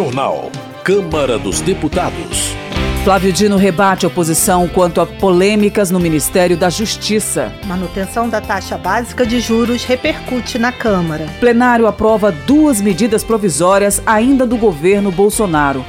Jornal. Câmara dos Deputados. Flávio Dino rebate a oposição quanto a polêmicas no Ministério da Justiça. Manutenção da taxa básica de juros repercute na Câmara. Plenário aprova duas medidas provisórias ainda do governo Bolsonaro.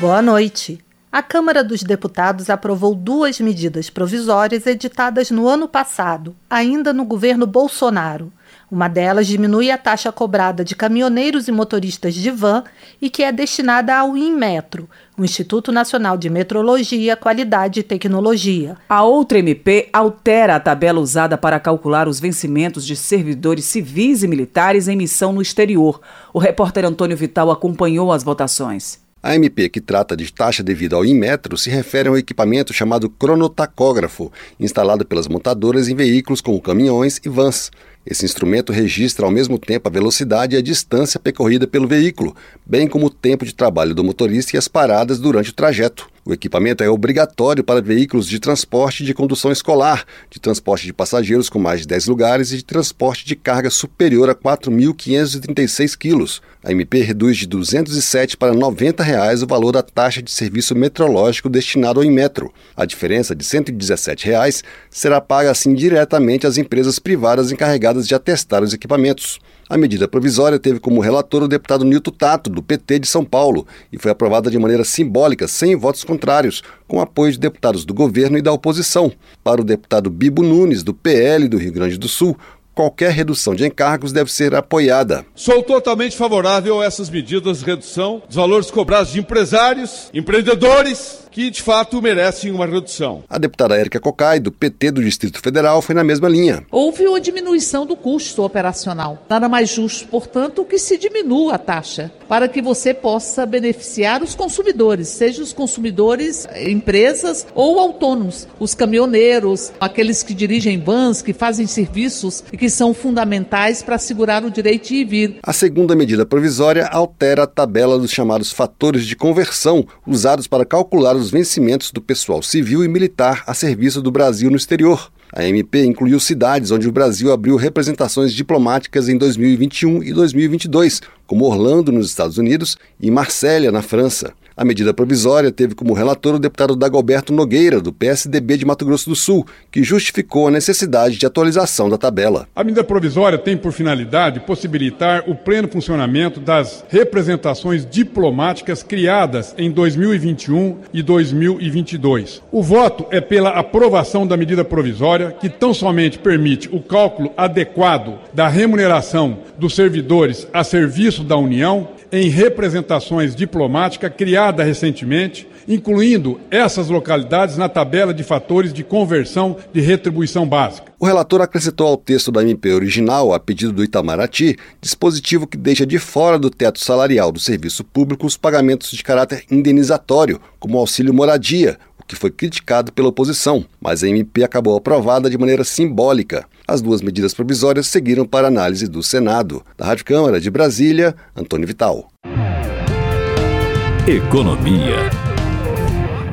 Boa noite. A Câmara dos Deputados aprovou duas medidas provisórias editadas no ano passado, ainda no governo Bolsonaro. Uma delas diminui a taxa cobrada de caminhoneiros e motoristas de van e que é destinada ao INMetro, o Instituto Nacional de Metrologia, Qualidade e Tecnologia. A outra MP altera a tabela usada para calcular os vencimentos de servidores civis e militares em missão no exterior. O repórter Antônio Vital acompanhou as votações. A MP que trata de taxa devida ao Inmetro se refere a um equipamento chamado cronotacógrafo, instalado pelas montadoras em veículos como caminhões e vans. Esse instrumento registra ao mesmo tempo a velocidade e a distância percorrida pelo veículo, bem como o tempo de trabalho do motorista e as paradas durante o trajeto. O equipamento é obrigatório para veículos de transporte de condução escolar, de transporte de passageiros com mais de 10 lugares e de transporte de carga superior a 4.536 quilos. A MP reduz de R$ 207 para 90 reais o valor da taxa de serviço meteorológico destinado ao Inmetro. A diferença de 117 reais será paga assim diretamente às empresas privadas encarregadas de atestar os equipamentos. A medida provisória teve como relator o deputado Nilton Tato, do PT de São Paulo, e foi aprovada de maneira simbólica, sem votos contrários, com apoio de deputados do governo e da oposição. Para o deputado Bibo Nunes, do PL do Rio Grande do Sul, qualquer redução de encargos deve ser apoiada. Sou totalmente favorável a essas medidas de redução dos valores cobrados de empresários, empreendedores que de fato merecem uma redução. A deputada Érica Cocai, do PT do Distrito Federal, foi na mesma linha. Houve uma diminuição do custo operacional. Nada mais justo, portanto, que se diminua a taxa, para que você possa beneficiar os consumidores, seja os consumidores, empresas ou autônomos, os caminhoneiros, aqueles que dirigem vans, que fazem serviços e que são fundamentais para assegurar o direito de ir e vir. A segunda medida provisória altera a tabela dos chamados fatores de conversão usados para calcular os vencimentos do pessoal civil e militar a serviço do Brasil no exterior. A MP incluiu cidades onde o Brasil abriu representações diplomáticas em 2021 e 2022, como Orlando, nos Estados Unidos, e Marsella, na França. A medida provisória teve como relator o deputado Dagoberto Nogueira, do PSDB de Mato Grosso do Sul, que justificou a necessidade de atualização da tabela. A medida provisória tem por finalidade possibilitar o pleno funcionamento das representações diplomáticas criadas em 2021 e 2022. O voto é pela aprovação da medida provisória, que tão somente permite o cálculo adequado da remuneração dos servidores a serviço da União em representações diplomáticas criada recentemente, incluindo essas localidades na tabela de fatores de conversão de retribuição básica. O relator acrescentou ao texto da MP original, a pedido do Itamaraty, dispositivo que deixa de fora do teto salarial do serviço público os pagamentos de caráter indenizatório, como auxílio moradia, o que foi criticado pela oposição, mas a MP acabou aprovada de maneira simbólica. As duas medidas provisórias seguiram para análise do Senado. Da Rádio Câmara de Brasília, Antônio Vital. Economia.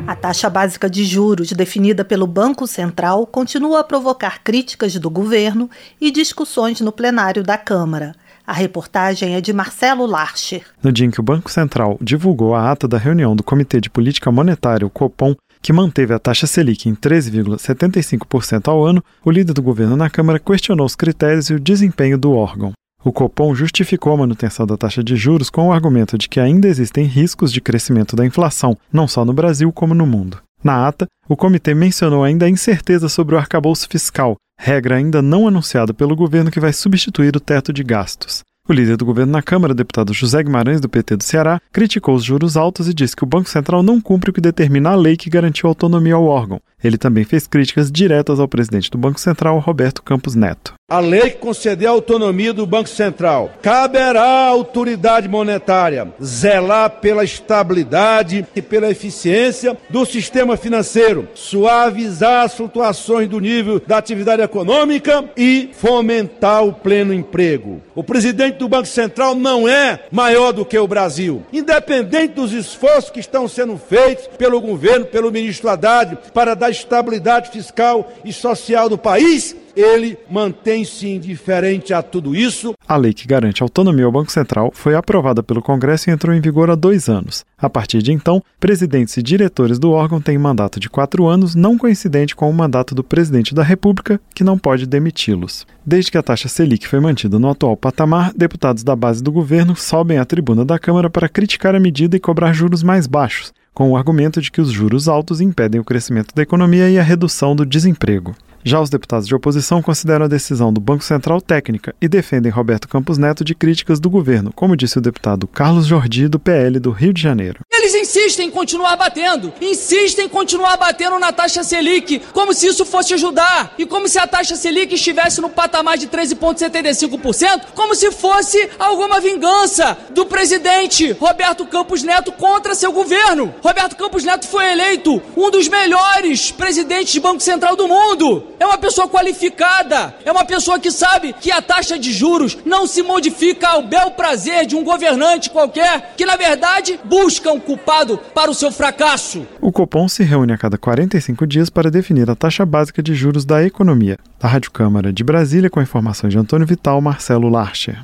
A taxa básica de juros definida pelo Banco Central continua a provocar críticas do governo e discussões no plenário da Câmara. A reportagem é de Marcelo Larcher. No dia em que o Banco Central divulgou a ata da reunião do Comitê de Política Monetária, o COPOM, que manteve a taxa Selic em 13,75% ao ano, o líder do governo na Câmara questionou os critérios e o desempenho do órgão. O Copom justificou a manutenção da taxa de juros com o argumento de que ainda existem riscos de crescimento da inflação, não só no Brasil como no mundo. Na ata, o comitê mencionou ainda a incerteza sobre o arcabouço fiscal, regra ainda não anunciada pelo governo que vai substituir o teto de gastos. O líder do governo na Câmara, deputado José Guimarães, do PT do Ceará, criticou os juros altos e disse que o Banco Central não cumpre o que determina a lei que garantiu autonomia ao órgão. Ele também fez críticas diretas ao presidente do Banco Central, Roberto Campos Neto. A lei que concedeu a autonomia do Banco Central caberá à autoridade monetária zelar pela estabilidade e pela eficiência do sistema financeiro, suavizar as flutuações do nível da atividade econômica e fomentar o pleno emprego. O presidente do Banco Central não é maior do que o Brasil. Independente dos esforços que estão sendo feitos pelo governo, pelo ministro Haddad, para dar estabilidade fiscal e social do país, ele mantém-se indiferente a tudo isso. A lei que garante autonomia ao Banco Central foi aprovada pelo Congresso e entrou em vigor há dois anos. A partir de então, presidentes e diretores do órgão têm mandato de quatro anos, não coincidente com o mandato do presidente da República, que não pode demiti-los. Desde que a taxa Selic foi mantida no atual patamar, deputados da base do governo sobem à tribuna da Câmara para criticar a medida e cobrar juros mais baixos, com o argumento de que os juros altos impedem o crescimento da economia e a redução do desemprego. Já os deputados de oposição consideram a decisão do Banco Central técnica e defendem Roberto Campos Neto de críticas do governo, como disse o deputado Carlos Jordi, do PL do Rio de Janeiro. Eles insistem em continuar batendo, insistem em continuar batendo na taxa Selic, como se isso fosse ajudar, e como se a taxa Selic estivesse no patamar de 13,75%, como se fosse alguma vingança do presidente Roberto Campos Neto contra seu governo. Roberto Campos Neto foi eleito um dos melhores presidentes de Banco Central do mundo. É uma pessoa qualificada, é uma pessoa que sabe que a taxa de juros não se modifica ao bel prazer de um governante qualquer, que na verdade busca um culpado para o seu fracasso. O Copom se reúne a cada 45 dias para definir a taxa básica de juros da economia. Da Rádio Câmara de Brasília, com informações de Antônio Vital, Marcelo Larcher.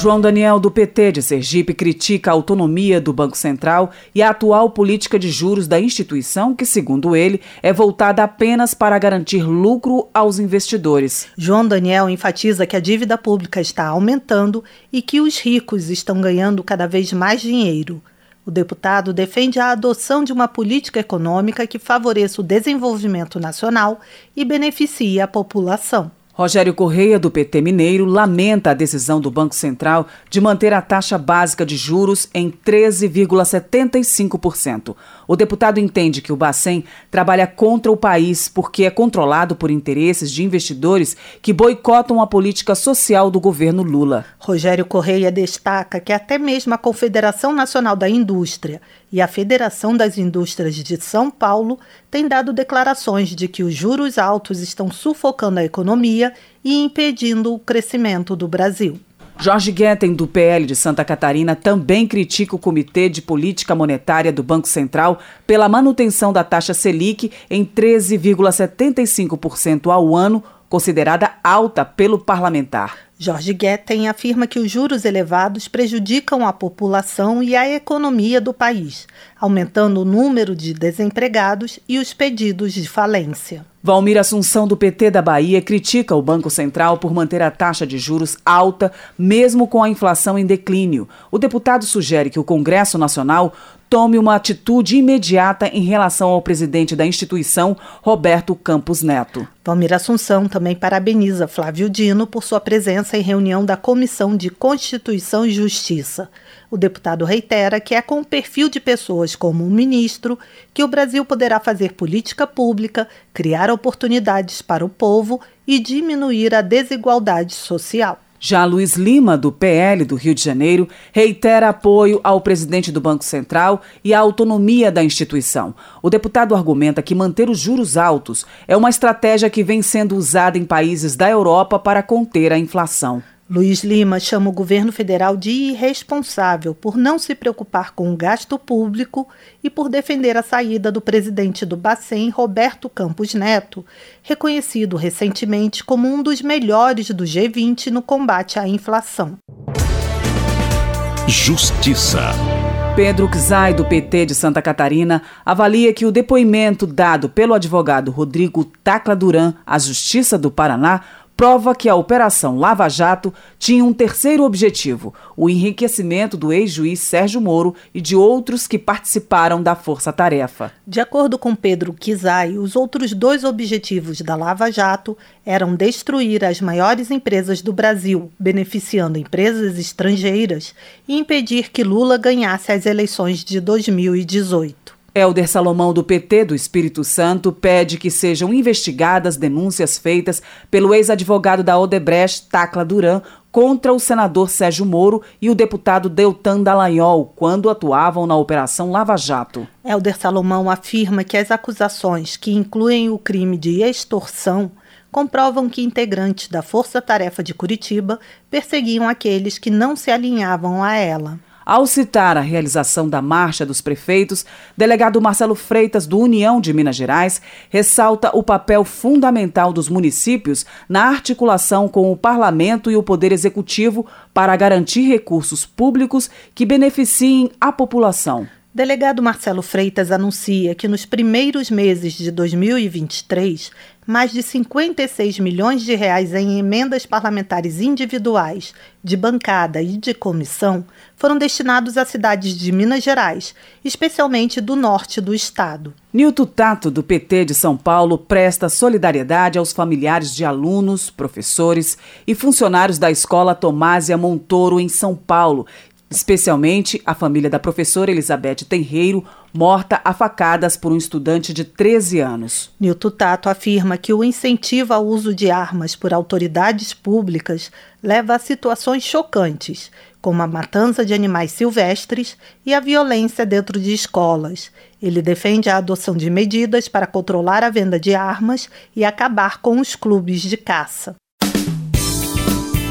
João Daniel, do PT de Sergipe, critica a autonomia do Banco Central e a atual política de juros da instituição, que, segundo ele, é voltada apenas para garantir lucro aos investidores. João Daniel enfatiza que a dívida pública está aumentando e que os ricos estão ganhando cada vez mais dinheiro. O deputado defende a adoção de uma política econômica que favoreça o desenvolvimento nacional e beneficie a população. Rogério Correia, do PT Mineiro, lamenta a decisão do Banco Central de manter a taxa básica de juros em 13,75%. O deputado entende que o Bacen trabalha contra o país porque é controlado por interesses de investidores que boicotam a política social do governo Lula. Rogério Correia destaca que até mesmo a Confederação Nacional da Indústria e a Federação das Indústrias de São Paulo têm dado declarações de que os juros altos estão sufocando a economia e impedindo o crescimento do Brasil. Jorge Guetem, do PL de Santa Catarina, também critica o Comitê de Política Monetária do Banco Central pela manutenção da taxa Selic em 13,75% ao ano, considerada alta pelo parlamentar. Jorge Guetem afirma que os juros elevados prejudicam a população e a economia do país, aumentando o número de desempregados e os pedidos de falência. Valmir Assunção, do PT da Bahia, critica o Banco Central por manter a taxa de juros alta, mesmo com a inflação em declínio. O deputado sugere que o Congresso Nacional tome uma atitude imediata em relação ao presidente da instituição, Roberto Campos Neto. Valmir Assunção também parabeniza Flávio Dino por sua presença em reunião da Comissão de Constituição e Justiça. O deputado reitera que é com o perfil de pessoas como o ministro que o Brasil poderá fazer política pública, criar oportunidades para o povo e diminuir a desigualdade social. Já Luiz Lima, do PL do Rio de Janeiro, reitera apoio ao presidente do Banco Central e à autonomia da instituição. O deputado argumenta que manter os juros altos é uma estratégia que vem sendo usada em países da Europa para conter a inflação. Luiz Lima chama o governo federal de irresponsável por não se preocupar com o gasto público e por defender a saída do presidente do Bacen, Roberto Campos Neto, reconhecido recentemente como um dos melhores do G20 no combate à inflação. Justiça. Pedro Czai, do PT de Santa Catarina, avalia que o depoimento dado pelo advogado Rodrigo Tacla Duran à Justiça do Paraná prova que a Operação Lava Jato tinha um terceiro objetivo: o enriquecimento do ex-juiz Sérgio Moro e de outros que participaram da força-tarefa. De acordo com Pedro Kizai, os outros dois objetivos da Lava Jato eram destruir as maiores empresas do Brasil, beneficiando empresas estrangeiras, e impedir que Lula ganhasse as eleições de 2018. Helder Salomão, do PT do Espírito Santo, pede que sejam investigadas denúncias feitas pelo ex-advogado da Odebrecht, Tacla Duran, contra o senador Sérgio Moro e o deputado Deltan Dallagnol, quando atuavam na Operação Lava Jato. Helder Salomão afirma que as acusações, que incluem o crime de extorsão, comprovam que integrantes da Força Tarefa de Curitiba perseguiam aqueles que não se alinhavam a ela. Ao citar a realização da Marcha dos Prefeitos, delegado Marcelo Freitas, do União de Minas Gerais, ressalta o papel fundamental dos municípios na articulação com o Parlamento e o Poder Executivo para garantir recursos públicos que beneficiem a população. Delegado Marcelo Freitas anuncia que nos primeiros meses de 2023, mais de 56 milhões de reais em emendas parlamentares individuais, de bancada e de comissão foram destinados a cidades de Minas Gerais, especialmente do norte do estado. Nilton Tato, do PT de São Paulo, presta solidariedade aos familiares de alunos, professores e funcionários da Escola Tomásia Montoro, em São Paulo, especialmente a família da professora Elizabeth Tenreiro, morta a facadas por um estudante de 13 anos. Nilton Tato afirma que o incentivo ao uso de armas por autoridades públicas leva a situações chocantes, como a matança de animais silvestres e a violência dentro de escolas. Ele defende a adoção de medidas para controlar a venda de armas e acabar com os clubes de caça.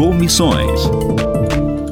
Comissões.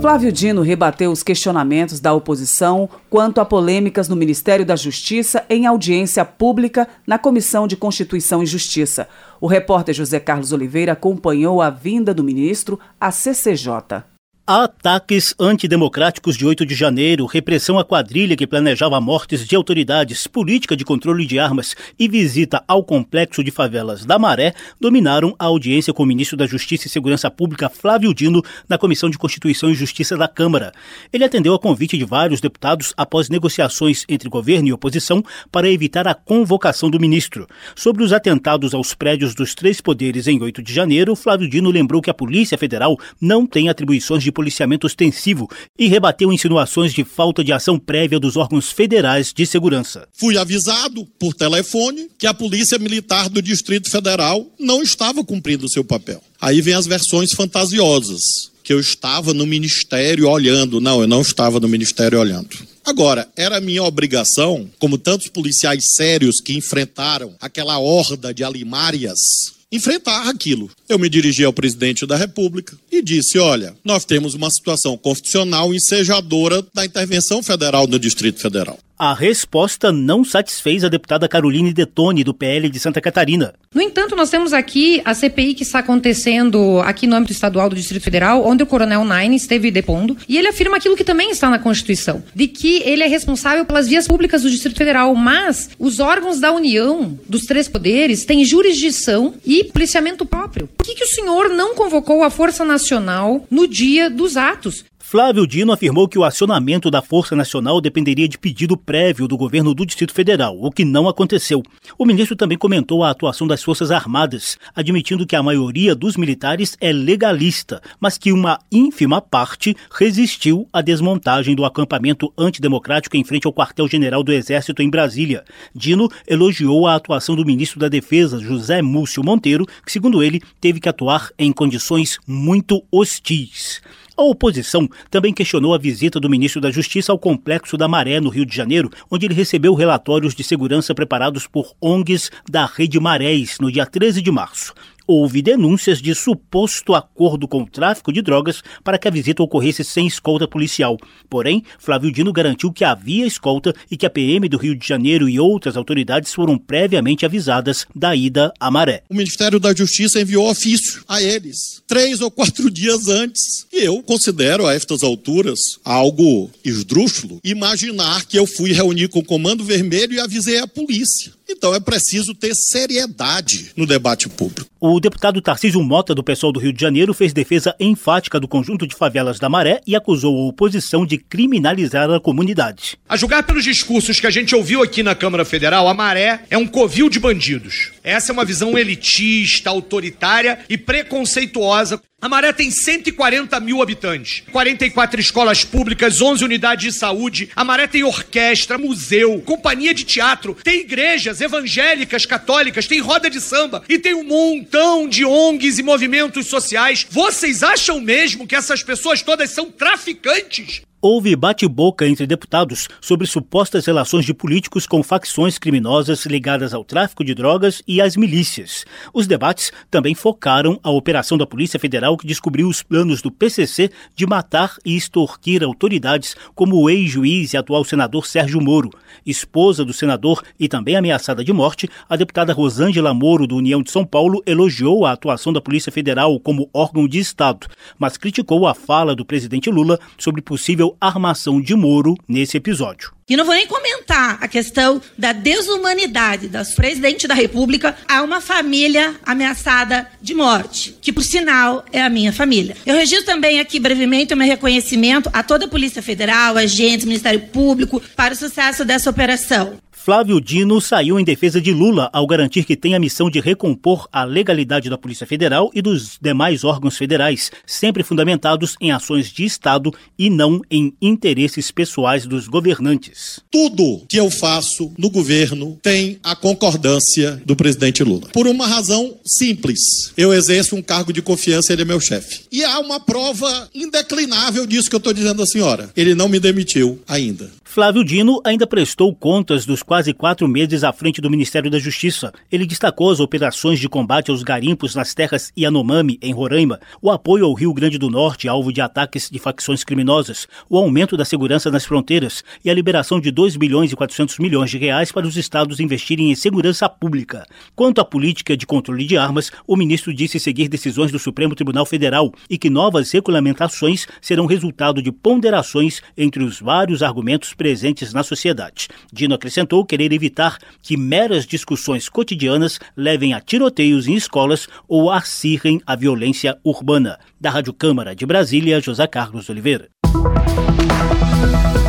Flávio Dino rebateu os questionamentos da oposição quanto a polêmicas no Ministério da Justiça em audiência pública na Comissão de Constituição e Justiça. O repórter José Carlos Oliveira acompanhou a vinda do ministro à CCJ. Ataques antidemocráticos de 8 de janeiro, repressão à quadrilha que planejava mortes de autoridades, política de controle de armas e visita ao complexo de favelas da Maré dominaram a audiência com o ministro da Justiça e Segurança Pública, Flávio Dino, na Comissão de Constituição e Justiça da Câmara. Ele atendeu a convite de vários deputados após negociações entre governo e oposição para evitar a convocação do ministro. Sobre os atentados aos prédios dos três poderes em 8 de janeiro, Flávio Dino lembrou que a Polícia Federal não tem atribuições de policiamento ostensivo e rebateu insinuações de falta de ação prévia dos órgãos federais de segurança. Fui avisado por telefone que a Polícia Militar do Distrito Federal não estava cumprindo seu papel. Aí vem as versões fantasiosas, que eu estava no ministério olhando. Não, eu não estava no ministério olhando. Agora, era minha obrigação, como tantos policiais sérios que enfrentaram aquela horda de alimárias, enfrentar aquilo. Eu me dirigi ao presidente da República e disse: olha, nós temos uma situação constitucional ensejadora da intervenção federal no Distrito Federal. A resposta não satisfez a deputada Caroline Detone, do PL de Santa Catarina. No entanto, nós temos aqui a CPI que está acontecendo aqui no âmbito estadual do Distrito Federal, onde o Coronel Nine esteve depondo, e ele afirma aquilo que também está na Constituição, de que ele é responsável pelas vias públicas do Distrito Federal, mas os órgãos da União, dos três poderes, têm jurisdição e policiamento próprio. Por que, que o senhor não convocou a Força Nacional no dia dos atos? Flávio Dino afirmou que o acionamento da Força Nacional dependeria de pedido prévio do governo do Distrito Federal, o que não aconteceu. O ministro também comentou a atuação das Forças Armadas, admitindo que a maioria dos militares é legalista, mas que uma ínfima parte resistiu à desmontagem do acampamento antidemocrático em frente ao quartel-general do Exército em Brasília. Dino elogiou a atuação do ministro da Defesa, José Múcio Monteiro, que, segundo ele, teve que atuar em condições muito hostis. A oposição também questionou a visita do ministro da Justiça ao Complexo da Maré, no Rio de Janeiro, onde ele recebeu relatórios de segurança preparados por ONGs da Rede Marés no dia 13 de março houve denúncias de suposto acordo com o tráfico de drogas para que a visita ocorresse sem escolta policial. Porém, Flávio Dino garantiu que havia escolta e que a PM do Rio de Janeiro e outras autoridades foram previamente avisadas da ida à Maré. O Ministério da Justiça enviou ofício a eles, três ou quatro dias antes. E eu considero a estas alturas algo esdrúxulo imaginar que eu fui reunir com o Comando Vermelho e avisei a polícia. Então é preciso ter seriedade no debate público. O deputado Tarcísio Mota, do pessoal do Rio de Janeiro, fez defesa enfática do conjunto de favelas da Maré e acusou a oposição de criminalizar a comunidade. A julgar pelos discursos que a gente ouviu aqui na Câmara Federal, a Maré é um covil de bandidos. Essa é uma visão elitista, autoritária e preconceituosa. A Maré tem 140 mil habitantes, 44 escolas públicas, 11 unidades de saúde. A Maré tem orquestra, museu, companhia de teatro, tem igrejas evangélicas, católicas, tem roda de samba e tem um montão de ONGs e movimentos sociais. Vocês acham mesmo que essas pessoas todas são traficantes? Houve bate-boca entre deputados sobre supostas relações de políticos com facções criminosas ligadas ao tráfico de drogas e às milícias. Os debates também focaram a operação da Polícia Federal que descobriu os planos do PCC de matar e extorquir autoridades, como o ex-juiz e atual senador Sérgio Moro. Esposa do senador e também ameaçada de morte, a deputada Rosângela Moro, do União de São Paulo, elogiou a atuação da Polícia Federal como órgão de Estado, mas criticou a fala do presidente Lula sobre possível armação de Moro nesse episódio. E não vou nem comentar a questão da desumanidade do presidente da República a uma família ameaçada de morte, que por sinal é a minha família. Eu registro também aqui brevemente o meu reconhecimento a toda a Polícia Federal, agentes, Ministério Público para o sucesso dessa operação. Flávio Dino saiu em defesa de Lula ao garantir que tem a missão de recompor a legalidade da Polícia Federal e dos demais órgãos federais, sempre fundamentados em ações de Estado e não em interesses pessoais dos governantes. Tudo que eu faço no governo tem a concordância do presidente Lula. Por uma razão simples. Eu exerço um cargo de confiança, ele é meu chefe. E há uma prova indeclinável disso que eu estou dizendo à senhora. Ele não me demitiu ainda. Flávio Dino ainda prestou contas dos quase quatro meses à frente do Ministério da Justiça. Ele destacou as operações de combate aos garimpos nas terras Yanomami, em Roraima, o apoio ao Rio Grande do Norte, alvo de ataques de facções criminosas, o aumento da segurança nas fronteiras e a liberação de 2 bilhões e 400 milhões de reais para os estados investirem em segurança pública. Quanto à política de controle de armas, o ministro disse seguir decisões do Supremo Tribunal Federal e que novas regulamentações serão resultado de ponderações entre os vários argumentos presentes na sociedade. Dino acrescentou querer evitar que meras discussões cotidianas levem a tiroteios em escolas ou acirrem a violência urbana. Da Rádio Câmara de Brasília, José Carlos Oliveira.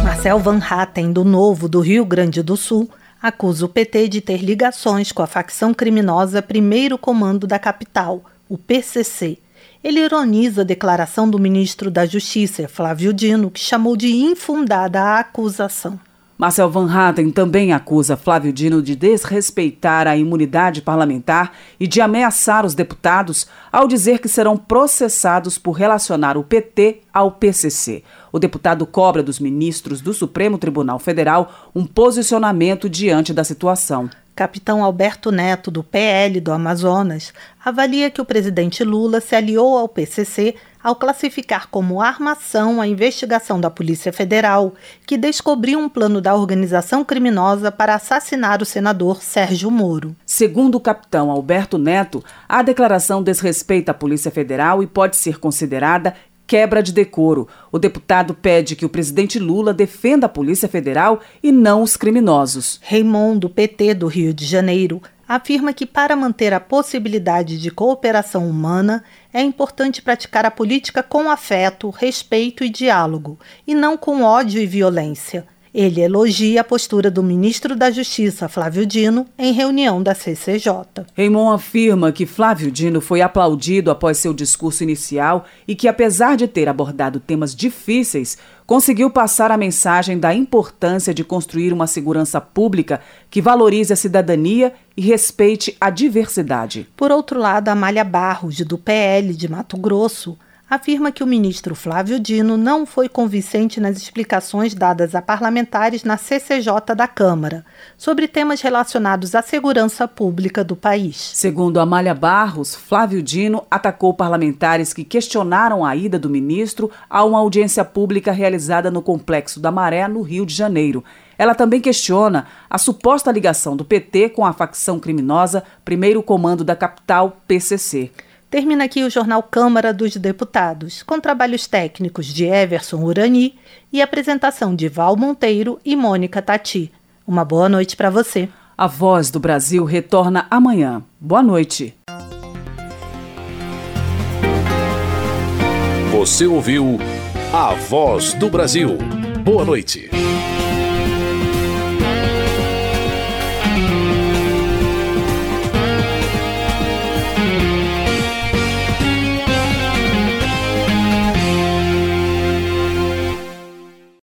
Marcel Van Hatten, do Novo do Rio Grande do Sul, acusa o PT de ter ligações com a facção criminosa Primeiro Comando da Capital, o PCC. Ele ironiza a declaração do ministro da Justiça, Flávio Dino, que chamou de infundada a acusação. Marcel Van Hatten também acusa Flávio Dino de desrespeitar a imunidade parlamentar e de ameaçar os deputados ao dizer que serão processados por relacionar o PT ao PCC. O deputado cobra dos ministros do Supremo Tribunal Federal um posicionamento diante da situação capitão Alberto Neto, do PL do Amazonas, avalia que o presidente Lula se aliou ao PCC ao classificar como armação a investigação da Polícia Federal, que descobriu um plano da organização criminosa para assassinar o senador Sérgio Moro. Segundo o capitão Alberto Neto, a declaração desrespeita a Polícia Federal e pode ser considerada quebra de decoro. O deputado pede que o presidente Lula defenda a Polícia Federal e não os criminosos. Raimundo, PT do Rio de Janeiro, afirma que para manter a possibilidade de cooperação humana é importante praticar a política com afeto, respeito e diálogo, e não com ódio e violência. Ele elogia a postura do ministro da Justiça, Flávio Dino, em reunião da CCJ. Raymond afirma que Flávio Dino foi aplaudido após seu discurso inicial e que, apesar de ter abordado temas difíceis, conseguiu passar a mensagem da importância de construir uma segurança pública que valorize a cidadania e respeite a diversidade. Por outro lado, Amália Barros, do PL de Mato Grosso, afirma que o ministro Flávio Dino não foi convincente nas explicações dadas a parlamentares na CCJ da Câmara sobre temas relacionados à segurança pública do país. Segundo Amália Barros, Flávio Dino atacou parlamentares que questionaram a ida do ministro a uma audiência pública realizada no Complexo da Maré, no Rio de Janeiro. Ela também questiona a suposta ligação do PT com a facção criminosa Primeiro Comando da Capital, PCC. Termina aqui o jornal Câmara dos Deputados, com trabalhos técnicos de Everson Urani e apresentação de Val Monteiro e Mônica Tati. Uma boa noite para você. A Voz do Brasil retorna amanhã. Boa noite. Você ouviu A Voz do Brasil. Boa noite.